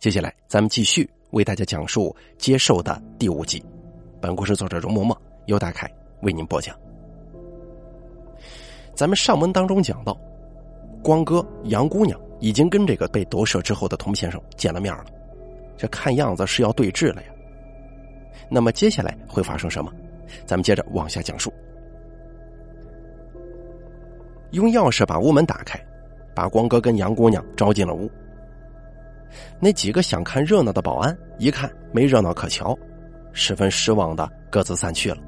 接下来，咱们继续为大家讲述《接受》的第五集。本故事作者容嬷嬷由大凯为您播讲。咱们上文当中讲到，光哥、杨姑娘已经跟这个被夺舍之后的童先生见了面了，这看样子是要对峙了呀。那么接下来会发生什么？咱们接着往下讲述。用钥匙把屋门打开，把光哥跟杨姑娘招进了屋。那几个想看热闹的保安一看没热闹可瞧，十分失望的各自散去了。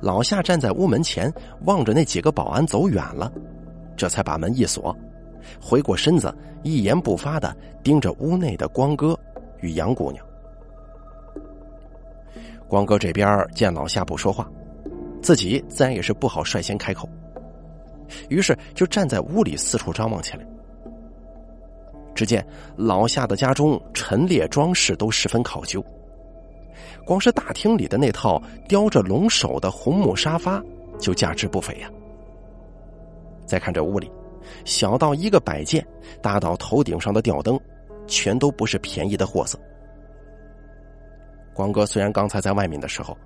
老夏站在屋门前，望着那几个保安走远了，这才把门一锁，回过身子，一言不发的盯着屋内的光哥与杨姑娘。光哥这边见老夏不说话，自己自然也是不好率先开口，于是就站在屋里四处张望起来。只见老夏的家中陈列装饰都十分考究，光是大厅里的那套雕着龙首的红木沙发就价值不菲呀。再看这屋里，小到一个摆件，大到头顶上的吊灯，全都不是便宜的货色。光哥虽然刚才在外面的时候，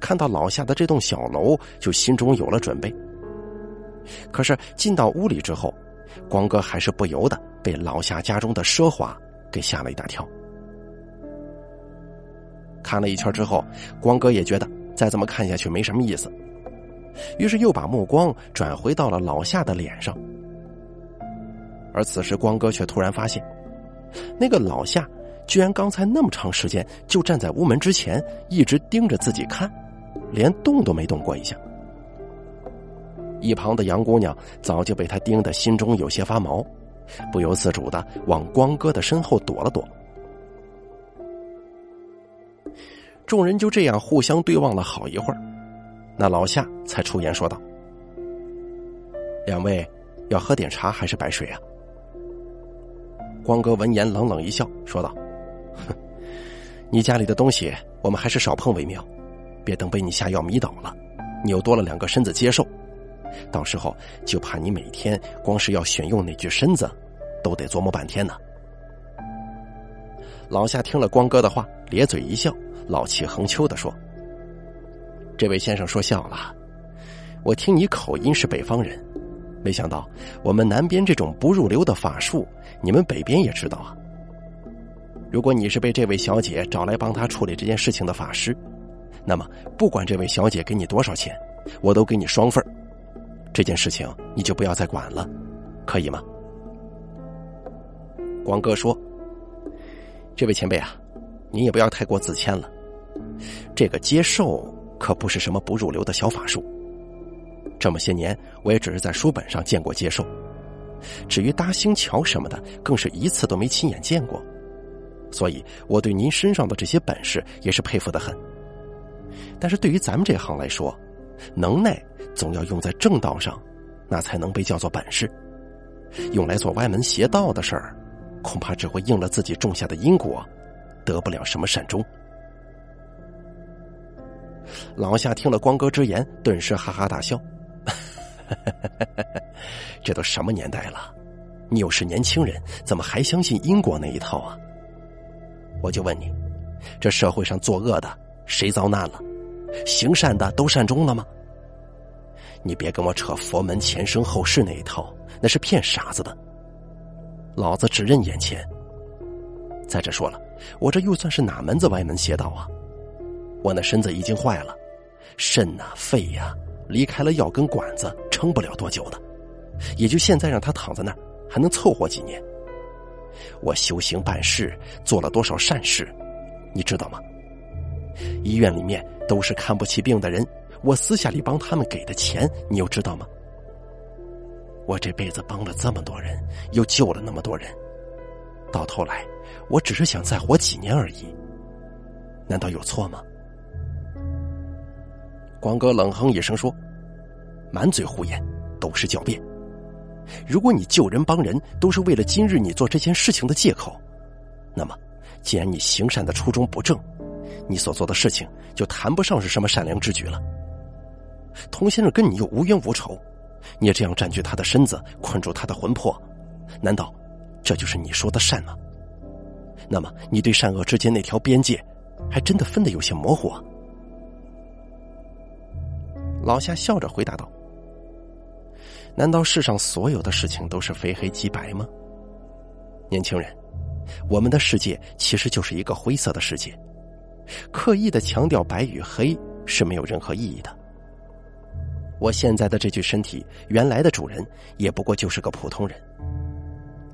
看到老夏的这栋小楼，就心中有了准备，可是进到屋里之后，光哥还是不由得。被老夏家中的奢华给吓了一大跳。看了一圈之后，光哥也觉得再这么看下去没什么意思，于是又把目光转回到了老夏的脸上。而此时，光哥却突然发现，那个老夏居然刚才那么长时间就站在屋门之前，一直盯着自己看，连动都没动过一下。一旁的杨姑娘早就被他盯得心中有些发毛。不由自主的往光哥的身后躲了躲，众人就这样互相对望了好一会儿，那老夏才出言说道：“两位要喝点茶还是白水啊？”光哥闻言冷冷一笑，说道：“哼，你家里的东西我们还是少碰为妙，别等被你下药迷倒了，你又多了两个身子接受。”到时候就怕你每天光是要选用哪具身子，都得琢磨半天呢。老夏听了光哥的话，咧嘴一笑，老气横秋的说：“这位先生说笑了，我听你口音是北方人，没想到我们南边这种不入流的法术，你们北边也知道啊。如果你是被这位小姐找来帮她处理这件事情的法师，那么不管这位小姐给你多少钱，我都给你双份儿。”这件事情你就不要再管了，可以吗？光哥说：“这位前辈啊，您也不要太过自谦了。这个接受可不是什么不入流的小法术。这么些年，我也只是在书本上见过接受。至于搭星桥什么的，更是一次都没亲眼见过。所以，我对您身上的这些本事也是佩服的很。但是对于咱们这行来说，能耐。”总要用在正道上，那才能被叫做本事。用来做歪门邪道的事儿，恐怕只会应了自己种下的因果，得不了什么善终。老夏听了光哥之言，顿时哈哈大笑：“ 这都什么年代了？你又是年轻人，怎么还相信因果那一套啊？我就问你，这社会上作恶的谁遭难了？行善的都善终了吗？”你别跟我扯佛门前生后世那一套，那是骗傻子的。老子只认眼前。再者说了，我这又算是哪门子歪门邪道啊？我那身子已经坏了，肾呐、肺呀，离开了药跟管子，撑不了多久的。也就现在让他躺在那儿，还能凑合几年。我修行办事做了多少善事，你知道吗？医院里面都是看不起病的人。我私下里帮他们给的钱，你又知道吗？我这辈子帮了这么多人，又救了那么多人，到头来，我只是想再活几年而已，难道有错吗？光哥冷哼一声说：“满嘴胡言，都是狡辩。如果你救人帮人都是为了今日你做这件事情的借口，那么，既然你行善的初衷不正，你所做的事情就谈不上是什么善良之举了。”童先生跟你又无冤无仇，你这样占据他的身子，困住他的魂魄，难道这就是你说的善吗？那么你对善恶之间那条边界，还真的分得有些模糊啊。老夏笑着回答道：“难道世上所有的事情都是非黑即白吗？年轻人，我们的世界其实就是一个灰色的世界，刻意的强调白与黑是没有任何意义的。我现在的这具身体，原来的主人也不过就是个普通人，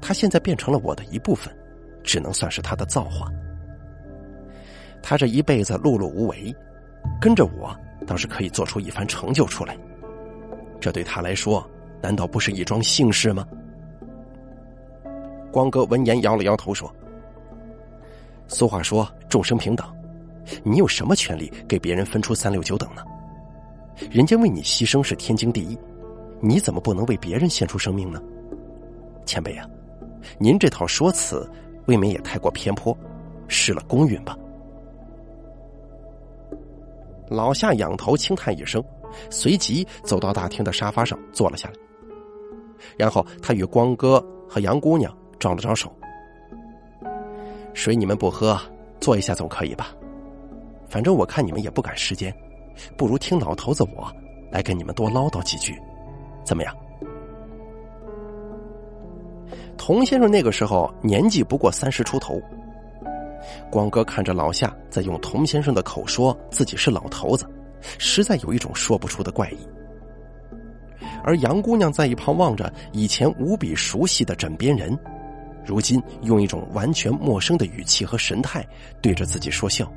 他现在变成了我的一部分，只能算是他的造化。他这一辈子碌碌无为，跟着我。”倒是可以做出一番成就出来，这对他来说，难道不是一桩幸事吗？光哥闻言摇了摇头说：“俗话说众生平等，你有什么权利给别人分出三六九等呢？人家为你牺牲是天经地义，你怎么不能为别人献出生命呢？前辈啊，您这套说辞未免也太过偏颇，失了公允吧？”老夏仰头轻叹一声，随即走到大厅的沙发上坐了下来。然后他与光哥和杨姑娘招了招手：“水你们不喝，坐一下总可以吧？反正我看你们也不赶时间，不如听老头子我来跟你们多唠叨几句，怎么样？”童先生那个时候年纪不过三十出头。光哥看着老夏在用童先生的口说自己是老头子，实在有一种说不出的怪异。而杨姑娘在一旁望着以前无比熟悉的枕边人，如今用一种完全陌生的语气和神态对着自己说笑，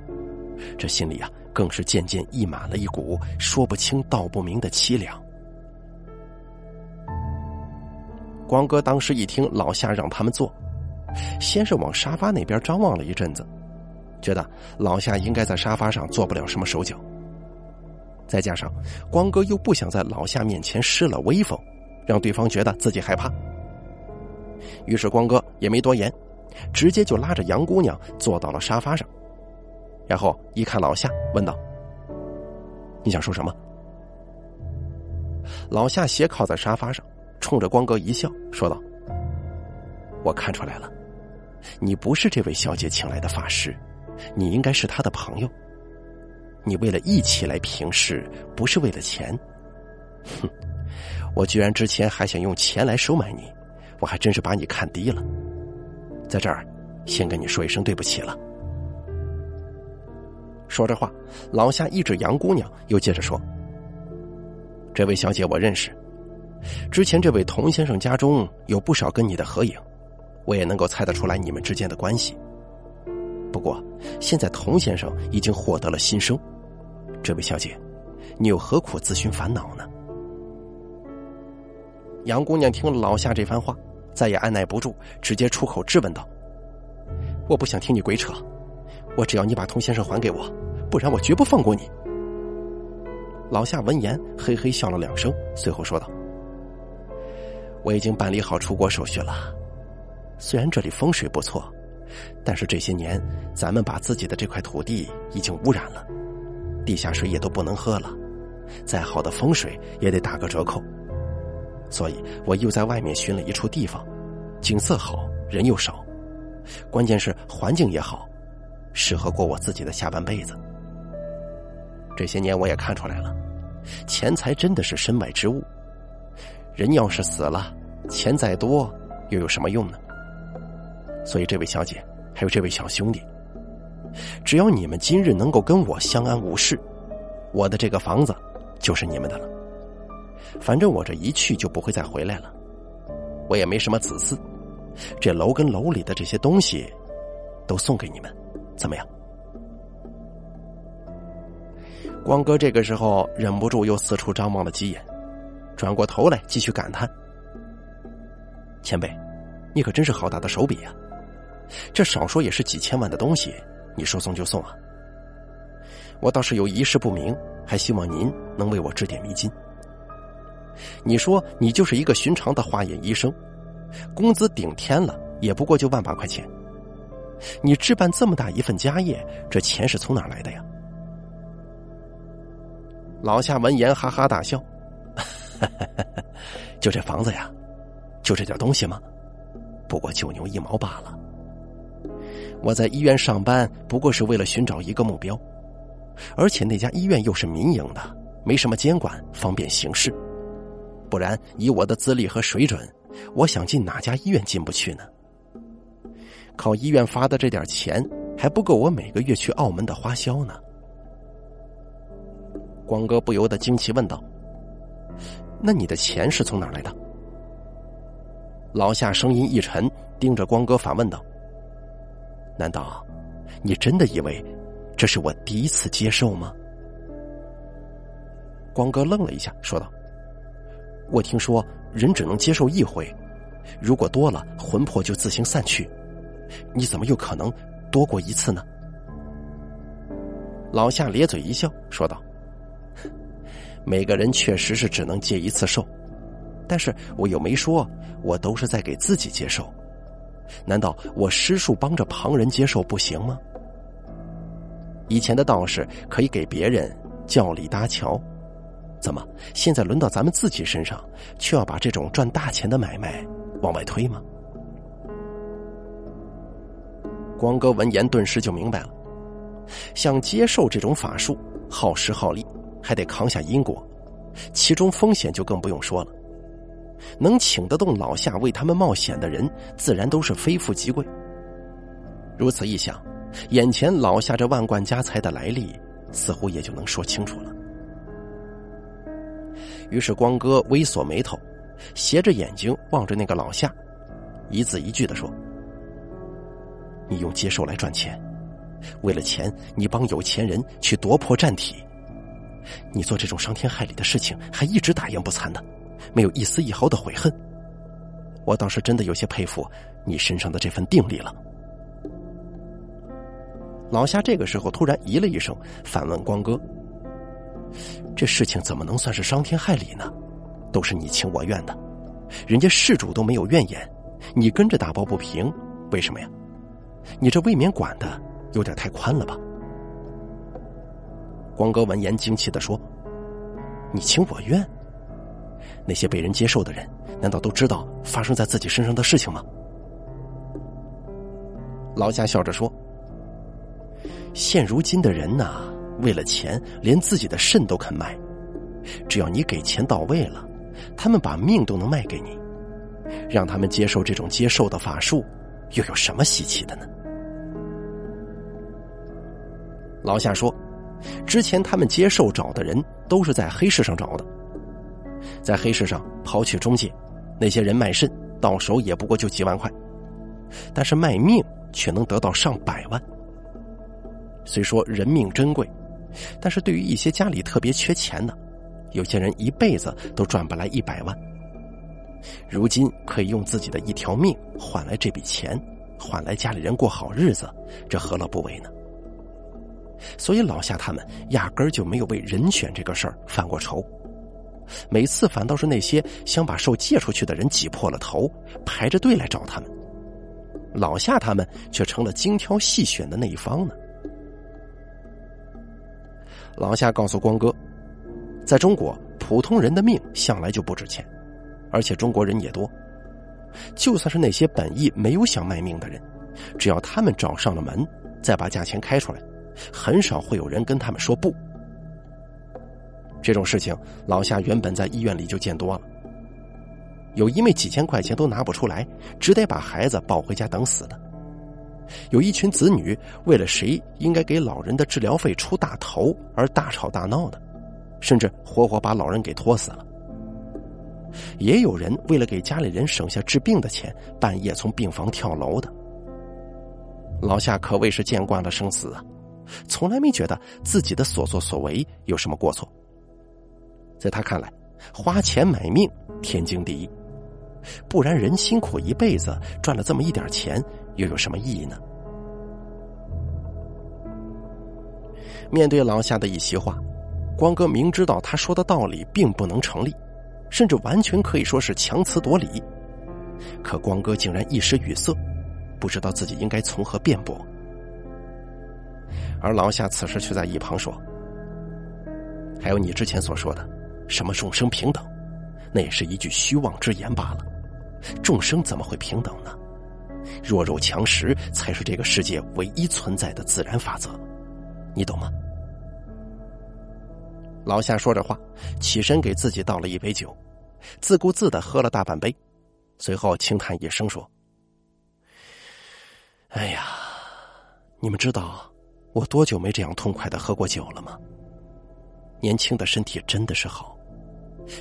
这心里啊更是渐渐溢满了一股说不清道不明的凄凉。光哥当时一听老夏让他们坐。先是往沙发那边张望了一阵子，觉得老夏应该在沙发上做不了什么手脚。再加上光哥又不想在老夏面前失了威风，让对方觉得自己害怕，于是光哥也没多言，直接就拉着杨姑娘坐到了沙发上，然后一看老夏，问道：“你想说什么？”老夏斜靠在沙发上，冲着光哥一笑，说道：“我看出来了。”你不是这位小姐请来的法师，你应该是她的朋友。你为了义气来平事，不是为了钱。哼，我居然之前还想用钱来收买你，我还真是把你看低了。在这儿，先跟你说一声对不起了。说着话，老夏一指杨姑娘，又接着说：“这位小姐我认识，之前这位童先生家中有不少跟你的合影。”我也能够猜得出来你们之间的关系。不过，现在童先生已经获得了新生，这位小姐，你又何苦自寻烦恼呢？杨姑娘听了老夏这番话，再也按耐不住，直接出口质问道：“我不想听你鬼扯，我只要你把童先生还给我，不然我绝不放过你。”老夏闻言，嘿嘿笑了两声，随后说道：“我已经办理好出国手续了。”虽然这里风水不错，但是这些年咱们把自己的这块土地已经污染了，地下水也都不能喝了，再好的风水也得打个折扣。所以我又在外面寻了一处地方，景色好，人又少，关键是环境也好，适合过我自己的下半辈子。这些年我也看出来了，钱财真的是身外之物，人要是死了，钱再多又有什么用呢？所以，这位小姐，还有这位小兄弟，只要你们今日能够跟我相安无事，我的这个房子就是你们的了。反正我这一去就不会再回来了，我也没什么子嗣，这楼跟楼里的这些东西都送给你们，怎么样？光哥这个时候忍不住又四处张望了几眼，转过头来继续感叹：“前辈，你可真是好大的手笔呀！”这少说也是几千万的东西，你说送就送啊？我倒是有一事不明，还希望您能为我指点迷津。你说你就是一个寻常的化验医生，工资顶天了也不过就万把块钱，你置办这么大一份家业，这钱是从哪来的呀？老夏闻言哈哈大笑，就这房子呀，就这点东西吗？不过九牛一毛罢了。我在医院上班不过是为了寻找一个目标，而且那家医院又是民营的，没什么监管，方便行事。不然以我的资历和水准，我想进哪家医院进不去呢？靠医院发的这点钱还不够我每个月去澳门的花销呢。光哥不由得惊奇问道：“那你的钱是从哪来的？”老夏声音一沉，盯着光哥反问道：“难道你真的以为这是我第一次接受吗？”光哥愣了一下，说道：“我听说人只能接受一回，如果多了，魂魄就自行散去。你怎么有可能多过一次呢？”老夏咧嘴一笑，说道。每个人确实是只能接一次寿，但是我又没说我都是在给自己接受，难道我施术帮着旁人接受不行吗？以前的道士可以给别人叫里搭桥，怎么现在轮到咱们自己身上，却要把这种赚大钱的买卖往外推吗？光哥闻言顿时就明白了，想接受这种法术，耗时耗力。还得扛下因果，其中风险就更不用说了。能请得动老夏为他们冒险的人，自然都是非富即贵。如此一想，眼前老夏这万贯家财的来历，似乎也就能说清楚了。于是光哥微锁眉头，斜着眼睛望着那个老夏，一字一句的说：“你用接受来赚钱，为了钱，你帮有钱人去夺破战体。”你做这种伤天害理的事情，还一直大言不惭的，没有一丝一毫的悔恨。我倒是真的有些佩服你身上的这份定力了。老夏这个时候突然咦了一声，反问光哥：“这事情怎么能算是伤天害理呢？都是你情我愿的，人家事主都没有怨言，你跟着打抱不平，为什么呀？你这未免管的有点太宽了吧？”光哥闻言惊奇的说：“你情我愿？那些被人接受的人，难道都知道发生在自己身上的事情吗？”老夏笑着说：“现如今的人呐，为了钱，连自己的肾都肯卖。只要你给钱到位了，他们把命都能卖给你。让他们接受这种接受的法术，又有什么稀奇的呢？”老夏说。之前他们接受找的人都是在黑市上找的，在黑市上抛去中介，那些人卖肾到手也不过就几万块，但是卖命却能得到上百万。虽说人命珍贵，但是对于一些家里特别缺钱的，有些人一辈子都赚不来一百万。如今可以用自己的一条命换来这笔钱，换来家里人过好日子，这何乐不为呢？所以老夏他们压根儿就没有为人选这个事儿犯过愁，每次反倒是那些想把兽借出去的人挤破了头，排着队来找他们。老夏他们却成了精挑细选的那一方呢。老夏告诉光哥，在中国，普通人的命向来就不值钱，而且中国人也多，就算是那些本意没有想卖命的人，只要他们找上了门，再把价钱开出来。很少会有人跟他们说不。这种事情，老夏原本在医院里就见多了。有因为几千块钱都拿不出来，只得把孩子抱回家等死的；有一群子女为了谁应该给老人的治疗费出大头而大吵大闹的，甚至活活把老人给拖死了；也有人为了给家里人省下治病的钱，半夜从病房跳楼的。老夏可谓是见惯了生死啊。从来没觉得自己的所作所为有什么过错。在他看来，花钱买命天经地义，不然人辛苦一辈子赚了这么一点钱，又有什么意义呢？面对老夏的一席话，光哥明知道他说的道理并不能成立，甚至完全可以说是强词夺理，可光哥竟然一时语塞，不知道自己应该从何辩驳。而老夏此时却在一旁说：“还有你之前所说的，什么众生平等，那也是一句虚妄之言罢了。众生怎么会平等呢？弱肉强食才是这个世界唯一存在的自然法则，你懂吗？老夏说着话，起身给自己倒了一杯酒，自顾自的喝了大半杯，随后轻叹一声说：“哎呀，你们知道我多久没这样痛快的喝过酒了吗？年轻的身体真的是好，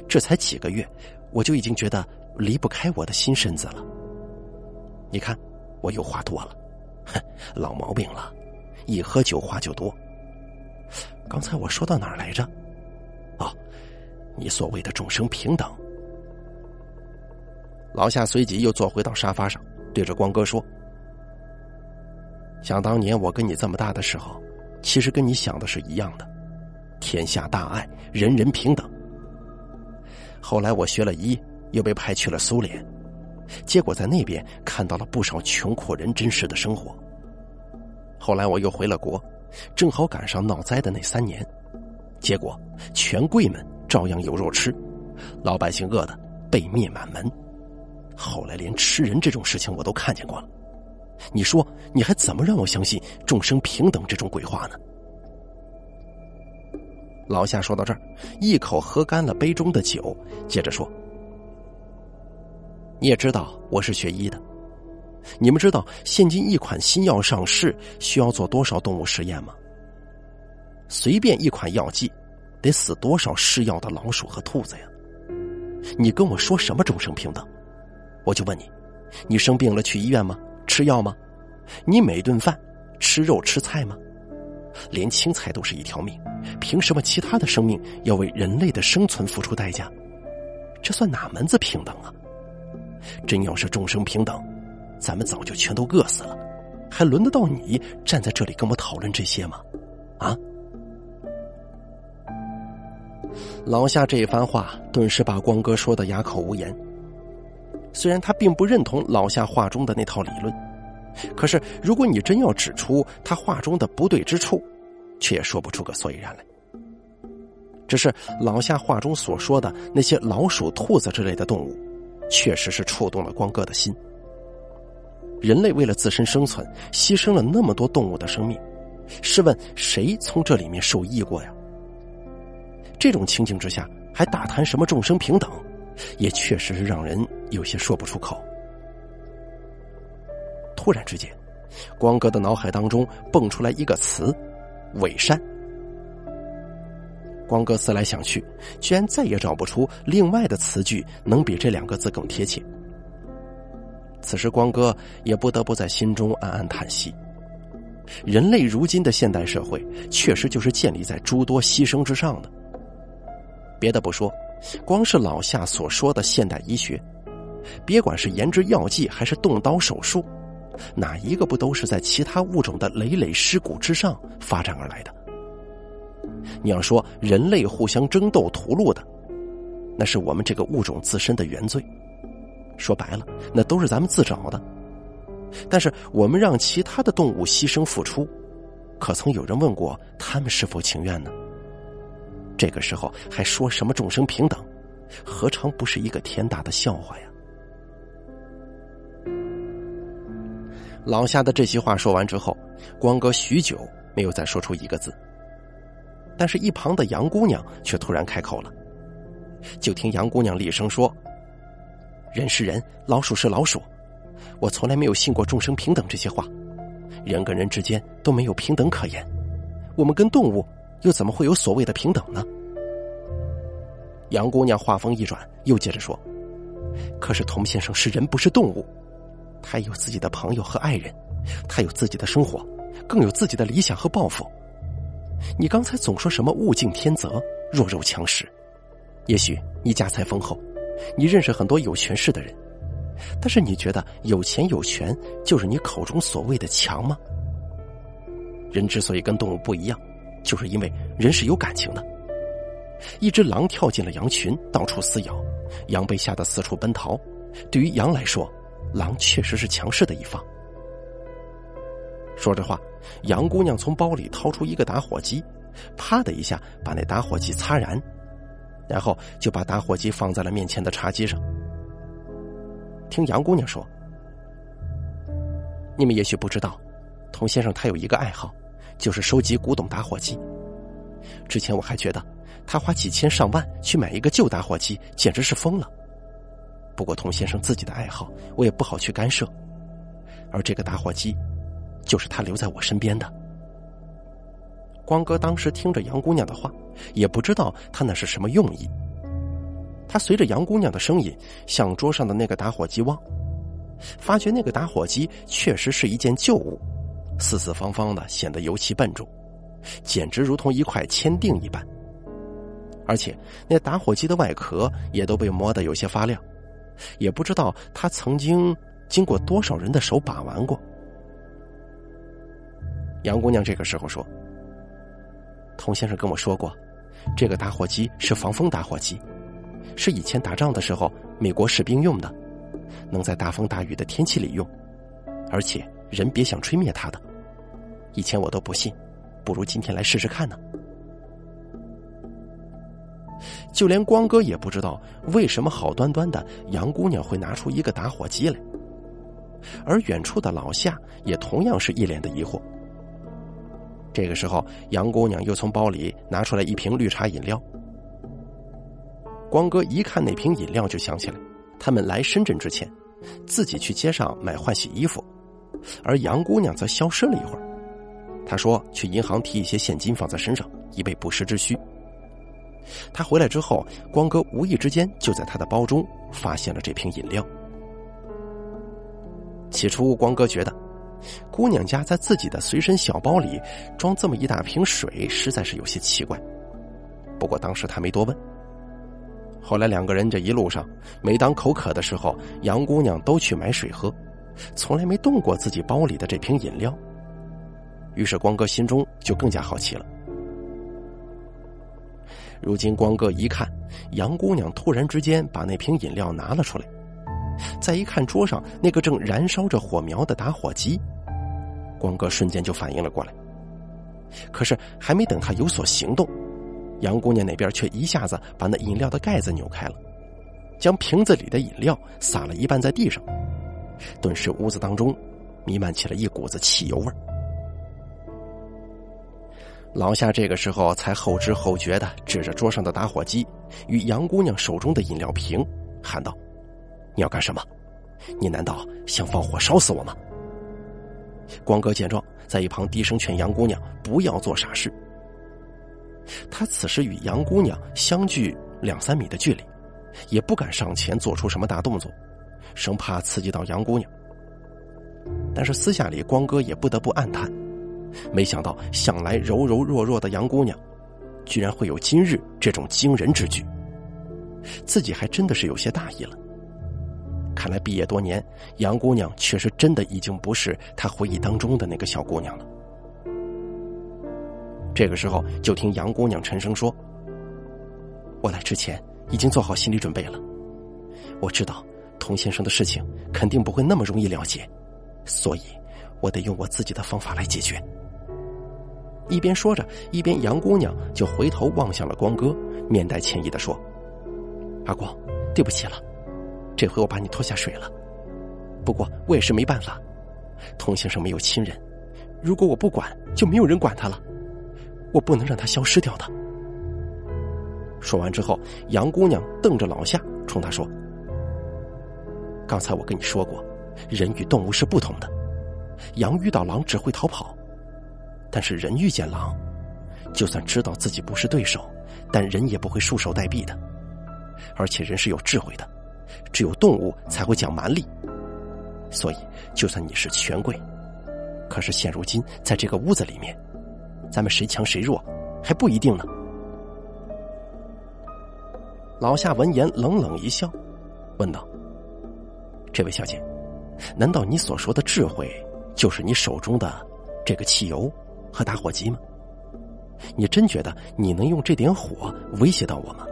这才几个月，我就已经觉得离不开我的新身子了。你看，我又话多了，哼，老毛病了，一喝酒话就多。刚才我说到哪儿来着？”哦，你所谓的众生平等。老夏随即又坐回到沙发上，对着光哥说：“想当年我跟你这么大的时候，其实跟你想的是一样的，天下大爱，人人平等。后来我学了医，又被派去了苏联，结果在那边看到了不少穷苦人真实的生活。后来我又回了国，正好赶上闹灾的那三年。”结果，权贵们照样有肉吃，老百姓饿的被灭满门。后来连吃人这种事情我都看见过了。你说，你还怎么让我相信众生平等这种鬼话呢？老夏说到这儿，一口喝干了杯中的酒，接着说：“你也知道我是学医的，你们知道现今一款新药上市需要做多少动物实验吗？”随便一款药剂，得死多少试药的老鼠和兔子呀？你跟我说什么众生平等？我就问你，你生病了去医院吗？吃药吗？你每顿饭吃肉吃菜吗？连青菜都是一条命，凭什么其他的生命要为人类的生存付出代价？这算哪门子平等啊？真要是众生平等，咱们早就全都饿死了，还轮得到你站在这里跟我讨论这些吗？啊？老夏这一番话，顿时把光哥说的哑口无言。虽然他并不认同老夏话中的那套理论，可是如果你真要指出他话中的不对之处，却也说不出个所以然来。只是老夏话中所说的那些老鼠、兔子之类的动物，确实是触动了光哥的心。人类为了自身生存，牺牲了那么多动物的生命，试问谁从这里面受益过呀？这种情景之下，还大谈什么众生平等，也确实是让人有些说不出口。突然之间，光哥的脑海当中蹦出来一个词：“伪善。”光哥思来想去，居然再也找不出另外的词句能比这两个字更贴切。此时，光哥也不得不在心中暗暗叹息：人类如今的现代社会，确实就是建立在诸多牺牲之上的。别的不说，光是老夏所说的现代医学，别管是研制药剂还是动刀手术，哪一个不都是在其他物种的累累尸骨之上发展而来的？你要说人类互相争斗屠戮的，那是我们这个物种自身的原罪。说白了，那都是咱们自找的。但是我们让其他的动物牺牲付出，可曾有人问过他们是否情愿呢？这个时候还说什么众生平等，何尝不是一个天大的笑话呀？老夏的这席话说完之后，光哥许久没有再说出一个字。但是，一旁的杨姑娘却突然开口了。就听杨姑娘厉声说：“人是人，老鼠是老鼠，我从来没有信过众生平等这些话。人跟人之间都没有平等可言，我们跟动物。”又怎么会有所谓的平等呢？杨姑娘话锋一转，又接着说：“可是童先生是人，不是动物，他有自己的朋友和爱人，他有自己的生活，更有自己的理想和抱负。你刚才总说什么物竞天择、弱肉强食，也许你家财丰厚，你认识很多有权势的人，但是你觉得有钱有权就是你口中所谓的强吗？人之所以跟动物不一样。”就是因为人是有感情的。一只狼跳进了羊群，到处撕咬，羊被吓得四处奔逃。对于羊来说，狼确实是强势的一方。说着话，杨姑娘从包里掏出一个打火机，啪的一下把那打火机擦燃，然后就把打火机放在了面前的茶几上。听杨姑娘说，你们也许不知道，童先生他有一个爱好，就是收集古董打火机。之前我还觉得他花几千上万去买一个旧打火机，简直是疯了。不过童先生自己的爱好，我也不好去干涉。而这个打火机，就是他留在我身边的。光哥当时听着杨姑娘的话，也不知道他那是什么用意。他随着杨姑娘的声音向桌上的那个打火机望，发觉那个打火机确实是一件旧物，四四方方的，显得尤其笨重，简直如同一块铅锭一般。而且那打火机的外壳也都被磨得有些发亮，也不知道他曾经经过多少人的手把玩过。杨姑娘这个时候说。童先生跟我说过，这个打火机是防风打火机，是以前打仗的时候美国士兵用的，能在大风大雨的天气里用，而且人别想吹灭他的。以前我都不信，不如今天来试试看呢。就连光哥也不知道为什么好端端的杨姑娘会拿出一个打火机来，而远处的老夏也同样是一脸的疑惑。这个时候，杨姑娘又从包里拿出来一瓶绿茶饮料。光哥一看那瓶饮料，就想起来，他们来深圳之前，自己去街上买换洗衣服，而杨姑娘则消失了一会儿。他说去银行提一些现金放在身上，以备不时之需。他回来之后，光哥无意之间就在他的包中发现了这瓶饮料。起初，光哥觉得。姑娘家在自己的随身小包里装这么一大瓶水，实在是有些奇怪。不过当时他没多问。后来两个人这一路上，每当口渴的时候，杨姑娘都去买水喝，从来没动过自己包里的这瓶饮料。于是光哥心中就更加好奇了。如今光哥一看，杨姑娘突然之间把那瓶饮料拿了出来，再一看桌上那个正燃烧着火苗的打火机。光哥瞬间就反应了过来，可是还没等他有所行动，杨姑娘那边却一下子把那饮料的盖子扭开了，将瓶子里的饮料洒了一半在地上，顿时屋子当中弥漫起了一股子汽油味老夏这个时候才后知后觉的指着桌上的打火机与杨姑娘手中的饮料瓶，喊道：“你要干什么？你难道想放火烧死我吗？”光哥见状，在一旁低声劝杨姑娘不要做傻事。他此时与杨姑娘相距两三米的距离，也不敢上前做出什么大动作，生怕刺激到杨姑娘。但是私下里，光哥也不得不暗叹：没想到向来柔柔弱弱的杨姑娘，居然会有今日这种惊人之举，自己还真的是有些大意了。看来毕业多年，杨姑娘确实真的已经不是他回忆当中的那个小姑娘了。这个时候，就听杨姑娘沉声说：“我来之前已经做好心理准备了，我知道童先生的事情肯定不会那么容易了解，所以我得用我自己的方法来解决。”一边说着，一边杨姑娘就回头望向了光哥，面带歉意的说：“阿光，对不起了。”这回我把你拖下水了，不过我也是没办法。童先生没有亲人，如果我不管，就没有人管他了。我不能让他消失掉的。说完之后，杨姑娘瞪着老夏，冲他说：“刚才我跟你说过，人与动物是不同的。羊遇到狼只会逃跑，但是人遇见狼，就算知道自己不是对手，但人也不会束手待毙的。而且人是有智慧的。”只有动物才会讲蛮力，所以就算你是权贵，可是现如今在这个屋子里面，咱们谁强谁弱还不一定呢。老夏闻言冷冷一笑，问道：“这位小姐，难道你所说的智慧就是你手中的这个汽油和打火机吗？你真觉得你能用这点火威胁到我吗？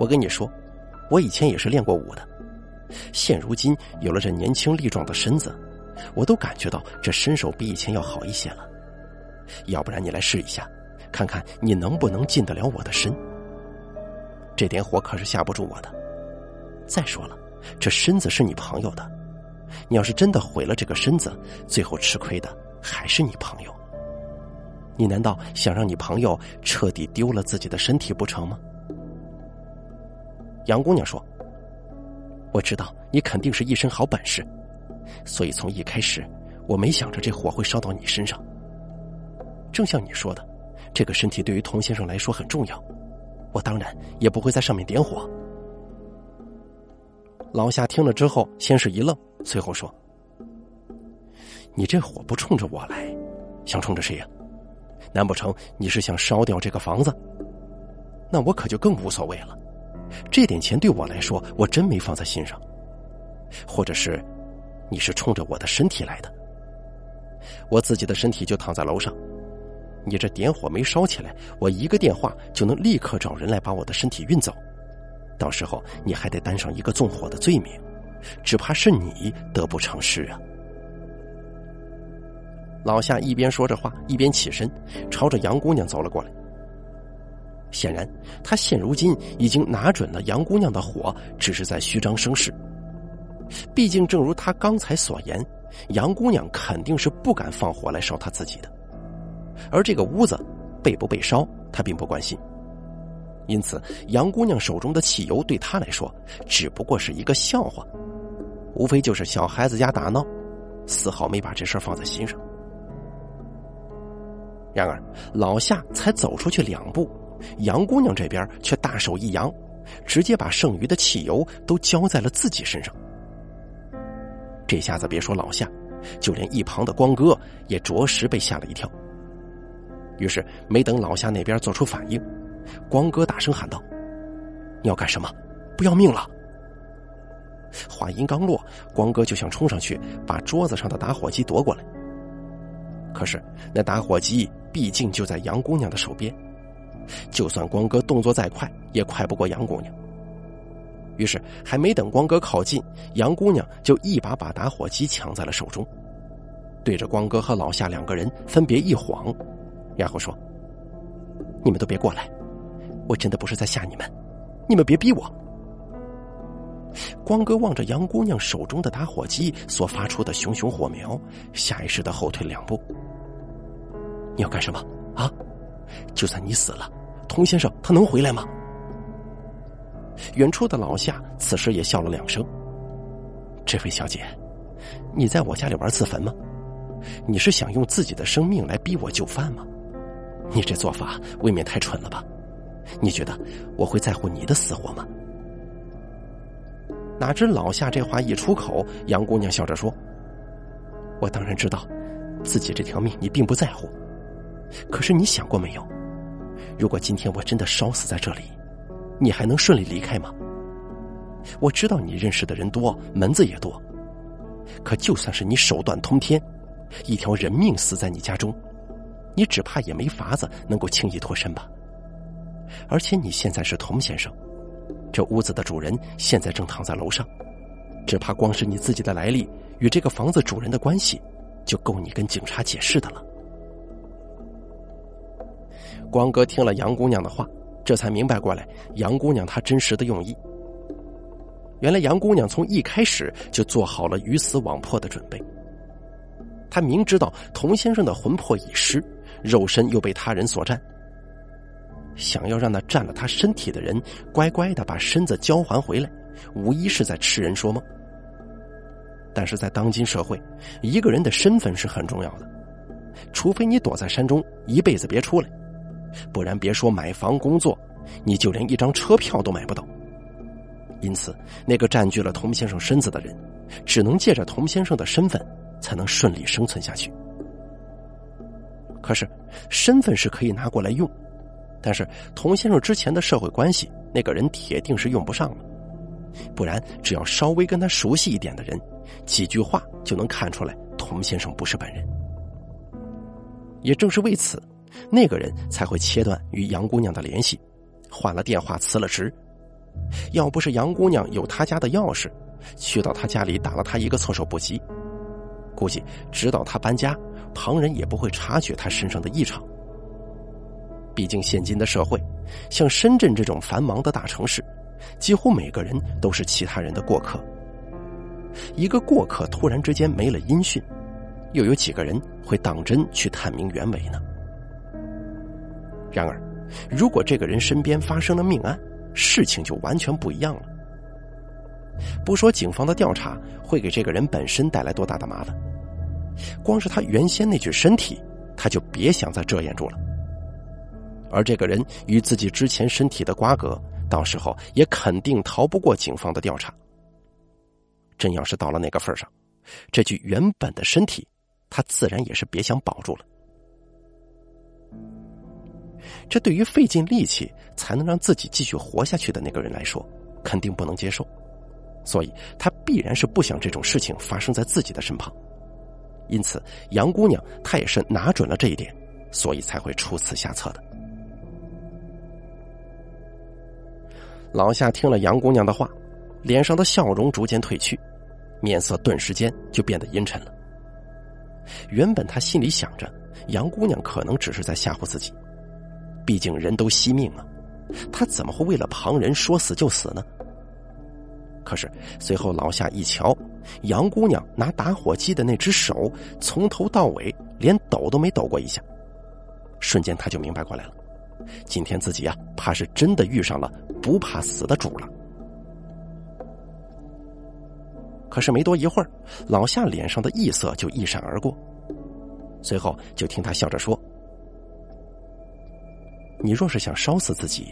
我跟你说。”我以前也是练过武的，现如今有了这年轻力壮的身子，我都感觉到这身手比以前要好一些了。要不然你来试一下，看看你能不能进得了我的身。这点火可是吓不住我的。再说了，这身子是你朋友的，你要是真的毁了这个身子，最后吃亏的还是你朋友。你难道想让你朋友彻底丢了自己的身体不成吗？杨姑娘说：“我知道你肯定是一身好本事，所以从一开始我没想着这火会烧到你身上。正像你说的，这个身体对于童先生来说很重要，我当然也不会在上面点火。”老夏听了之后，先是一愣，随后说：“你这火不冲着我来，想冲着谁呀？难不成你是想烧掉这个房子？那我可就更无所谓了。这点钱对我来说，我真没放在心上。或者是，你是冲着我的身体来的？我自己的身体就躺在楼上，你这点火没烧起来，我一个电话就能立刻找人来把我的身体运走。”到时候你还得担上一个纵火的罪名，只怕是你得不偿失啊！老夏一边说着话，一边起身，朝着杨姑娘走了过来。显然，他现如今已经拿准了杨姑娘的火只是在虚张声势。毕竟，正如他刚才所言，杨姑娘肯定是不敢放火来烧他自己的，而这个屋子被不被烧，他并不关心。因此，杨姑娘手中的汽油对她来说只不过是一个笑话，无非就是小孩子家打闹，丝毫没把这事放在心上。然而，老夏才走出去两步，杨姑娘这边却大手一扬，直接把剩余的汽油都浇在了自己身上。这下子别说老夏，就连一旁的光哥也着实被吓了一跳。于是，没等老夏那边做出反应。光哥大声喊道：“你要干什么？不要命了！”话音刚落，光哥就想冲上去把桌子上的打火机夺过来。可是那打火机毕竟就在杨姑娘的手边，就算光哥动作再快，也快不过杨姑娘。于是还没等光哥靠近，杨姑娘就一把把打火机抢在了手中，对着光哥和老夏两个人分别一晃，然后说：“你们都别过来。”我真的不是在吓你们，你们别逼我。光哥望着杨姑娘手中的打火机所发出的熊熊火苗，下意识的后退两步。你要干什么啊？就算你死了，童先生他能回来吗？远处的老夏此时也笑了两声。这位小姐，你在我家里玩自焚吗？你是想用自己的生命来逼我就范吗？你这做法未免太蠢了吧？你觉得我会在乎你的死活吗？哪知老夏这话一出口，杨姑娘笑着说：“我当然知道，自己这条命你并不在乎。可是你想过没有，如果今天我真的烧死在这里，你还能顺利离开吗？我知道你认识的人多，门子也多，可就算是你手段通天，一条人命死在你家中，你只怕也没法子能够轻易脱身吧。”而且你现在是童先生，这屋子的主人现在正躺在楼上，只怕光是你自己的来历与这个房子主人的关系，就够你跟警察解释的了。光哥听了杨姑娘的话，这才明白过来杨姑娘她真实的用意。原来杨姑娘从一开始就做好了鱼死网破的准备，她明知道童先生的魂魄已失，肉身又被他人所占。想要让那占了他身体的人乖乖的把身子交还回来，无疑是在痴人说梦。但是在当今社会，一个人的身份是很重要的，除非你躲在山中一辈子别出来，不然别说买房工作，你就连一张车票都买不到。因此，那个占据了童先生身子的人，只能借着童先生的身份才能顺利生存下去。可是，身份是可以拿过来用。但是童先生之前的社会关系，那个人铁定是用不上了。不然，只要稍微跟他熟悉一点的人，几句话就能看出来童先生不是本人。也正是为此，那个人才会切断与杨姑娘的联系，换了电话辞了职。要不是杨姑娘有他家的钥匙，去到他家里打了他一个措手不及，估计直到他搬家，旁人也不会察觉他身上的异常。毕竟，现今的社会，像深圳这种繁忙的大城市，几乎每个人都是其他人的过客。一个过客突然之间没了音讯，又有几个人会当真去探明原委呢？然而，如果这个人身边发生了命案，事情就完全不一样了。不说警方的调查会给这个人本身带来多大的麻烦，光是他原先那具身体，他就别想再遮掩住了。而这个人与自己之前身体的瓜葛，到时候也肯定逃不过警方的调查。真要是到了那个份上，这具原本的身体，他自然也是别想保住了。这对于费尽力气才能让自己继续活下去的那个人来说，肯定不能接受，所以他必然是不想这种事情发生在自己的身旁。因此，杨姑娘她也是拿准了这一点，所以才会出此下策的。老夏听了杨姑娘的话，脸上的笑容逐渐褪去，面色顿时间就变得阴沉了。原本他心里想着，杨姑娘可能只是在吓唬自己。毕竟人都惜命啊，他怎么会为了旁人说死就死呢？可是随后老夏一瞧，杨姑娘拿打火机的那只手，从头到尾连抖都没抖过一下，瞬间他就明白过来了，今天自己啊，怕是真的遇上了不怕死的主了。可是没多一会儿，老夏脸上的异色就一闪而过，随后就听他笑着说。你若是想烧死自己，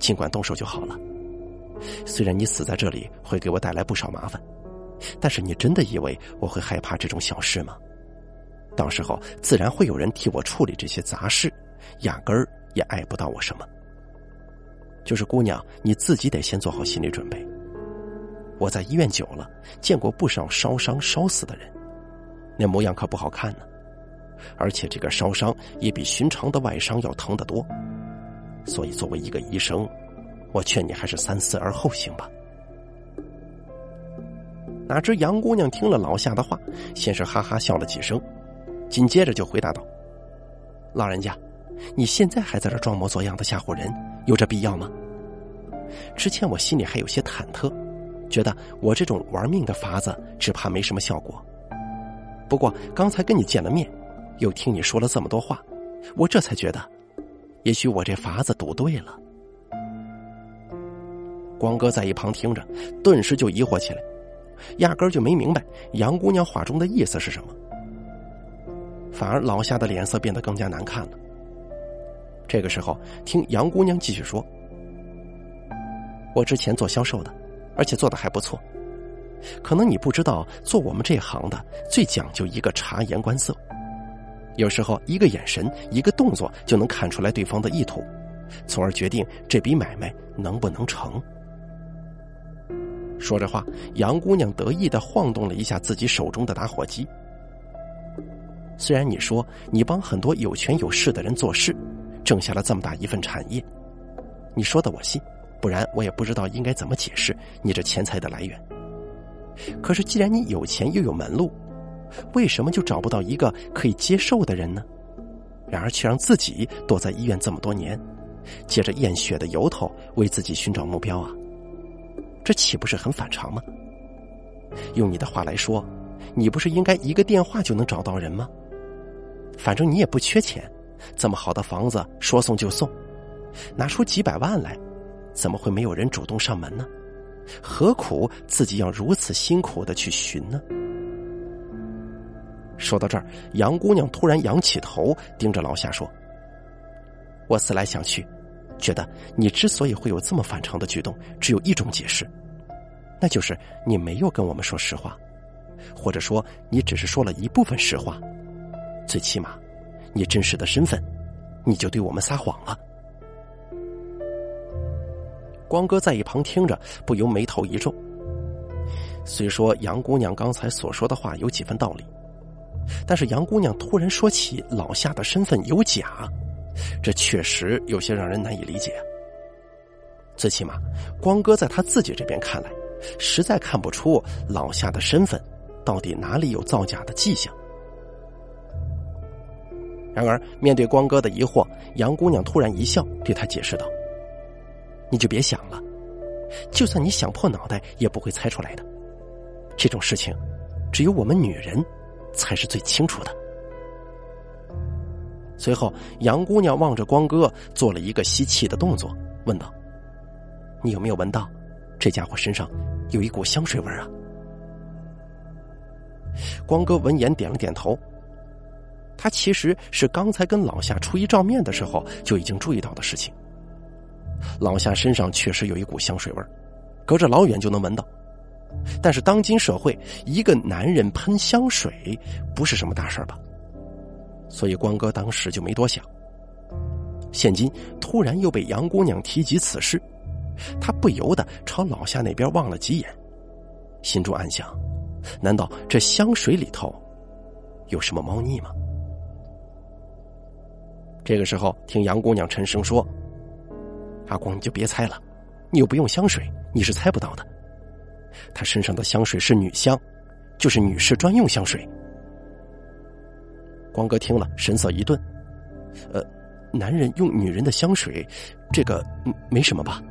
尽管动手就好了。虽然你死在这里会给我带来不少麻烦，但是你真的以为我会害怕这种小事吗？到时候自然会有人替我处理这些杂事，压根儿也碍不到我什么。就是姑娘，你自己得先做好心理准备。我在医院久了，见过不少烧伤烧死的人，那模样可不好看呢。而且这个烧伤也比寻常的外伤要疼得多。所以，作为一个医生，我劝你还是三思而后行吧。哪知杨姑娘听了老夏的话，先是哈哈笑了几声，紧接着就回答道：“老人家，你现在还在这装模作样的吓唬人，有这必要吗？之前我心里还有些忐忑，觉得我这种玩命的法子只怕没什么效果。不过刚才跟你见了面，又听你说了这么多话，我这才觉得。”也许我这法子赌对了。光哥在一旁听着，顿时就疑惑起来，压根儿就没明白杨姑娘话中的意思是什么。反而老夏的脸色变得更加难看了。这个时候，听杨姑娘继续说：“我之前做销售的，而且做的还不错。可能你不知道，做我们这行的最讲究一个察言观色。”有时候，一个眼神，一个动作，就能看出来对方的意图，从而决定这笔买卖能不能成。说着话，杨姑娘得意的晃动了一下自己手中的打火机。虽然你说你帮很多有权有势的人做事，挣下了这么大一份产业，你说的我信，不然我也不知道应该怎么解释你这钱财的来源。可是，既然你有钱又有门路，为什么就找不到一个可以接受的人呢？然而却让自己躲在医院这么多年，借着验血的由头为自己寻找目标啊！这岂不是很反常吗？用你的话来说，你不是应该一个电话就能找到人吗？反正你也不缺钱，这么好的房子说送就送，拿出几百万来，怎么会没有人主动上门呢？何苦自己要如此辛苦的去寻呢？说到这儿，杨姑娘突然仰起头，盯着老夏说：“我思来想去，觉得你之所以会有这么反常的举动，只有一种解释，那就是你没有跟我们说实话，或者说你只是说了一部分实话。最起码，你真实的身份，你就对我们撒谎了。”光哥在一旁听着，不由眉头一皱。虽说杨姑娘刚才所说的话有几分道理。但是杨姑娘突然说起老夏的身份有假，这确实有些让人难以理解。最起码，光哥在他自己这边看来，实在看不出老夏的身份到底哪里有造假的迹象。然而，面对光哥的疑惑，杨姑娘突然一笑，对他解释道：“你就别想了，就算你想破脑袋，也不会猜出来的。这种事情，只有我们女人才是最清楚的。随后，杨姑娘望着光哥做了一个吸气的动作，问道：“你有没有闻到，这家伙身上有一股香水味啊？”光哥闻言点了点头。他其实是刚才跟老夏初一照面的时候就已经注意到的事情。老夏身上确实有一股香水味隔着老远就能闻到。但是当今社会，一个男人喷香水不是什么大事吧？所以光哥当时就没多想。现今突然又被杨姑娘提及此事，他不由得朝老夏那边望了几眼，心中暗想：难道这香水里头有什么猫腻吗？这个时候，听杨姑娘沉声说：“阿光，你就别猜了，你又不用香水，你是猜不到的。他身上的香水是女香，就是女士专用香水。”光哥听了，神色一顿：“呃，男人用女人的香水，这个没什么吧？”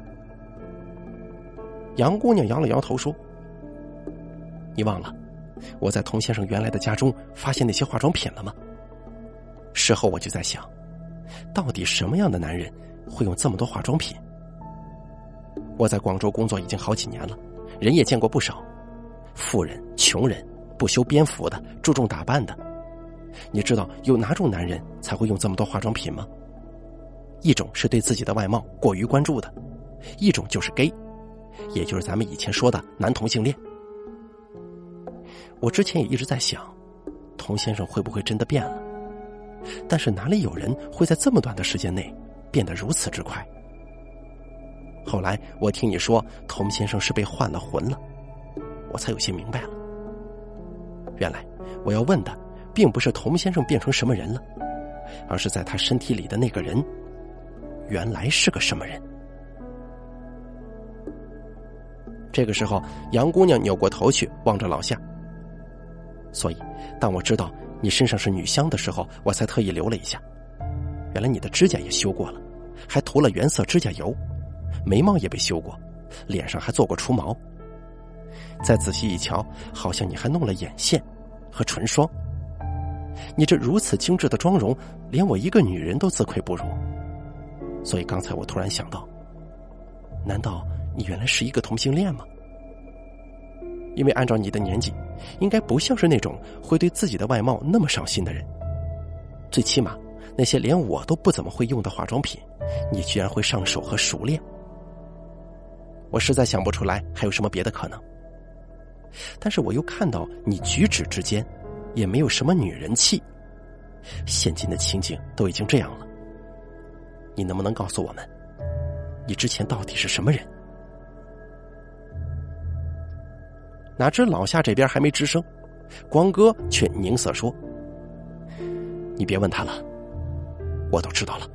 杨姑娘摇了摇头说：“你忘了我在童先生原来的家中发现那些化妆品了吗？事后我就在想。”到底什么样的男人会用这么多化妆品？我在广州工作已经好几年了，人也见过不少，富人、穷人、不修边幅的、注重打扮的。你知道有哪种男人才会用这么多化妆品吗？一种是对自己的外貌过于关注的，一种就是 gay，也就是咱们以前说的男同性恋。我之前也一直在想，童先生会不会真的变了？但是哪里有人会在这么短的时间内变得如此之快？后来我听你说童先生是被换了魂了，我才有些明白了。原来我要问的并不是童先生变成什么人了，而是在他身体里的那个人原来是个什么人。这个时候，杨姑娘扭过头去望着老夏，所以当我知道。你身上是女香的时候，我才特意留了一下。原来你的指甲也修过了，还涂了原色指甲油，眉毛也被修过，脸上还做过除毛。再仔细一瞧，好像你还弄了眼线和唇霜。你这如此精致的妆容，连我一个女人都自愧不如。所以刚才我突然想到，难道你原来是一个同性恋吗？因为按照你的年纪，应该不像是那种会对自己的外貌那么上心的人。最起码，那些连我都不怎么会用的化妆品，你居然会上手和熟练。我实在想不出来还有什么别的可能。但是我又看到你举止之间，也没有什么女人气。现今的情景都已经这样了，你能不能告诉我们，你之前到底是什么人？哪知老夏这边还没吱声，光哥却凝色说：“你别问他了，我都知道了。”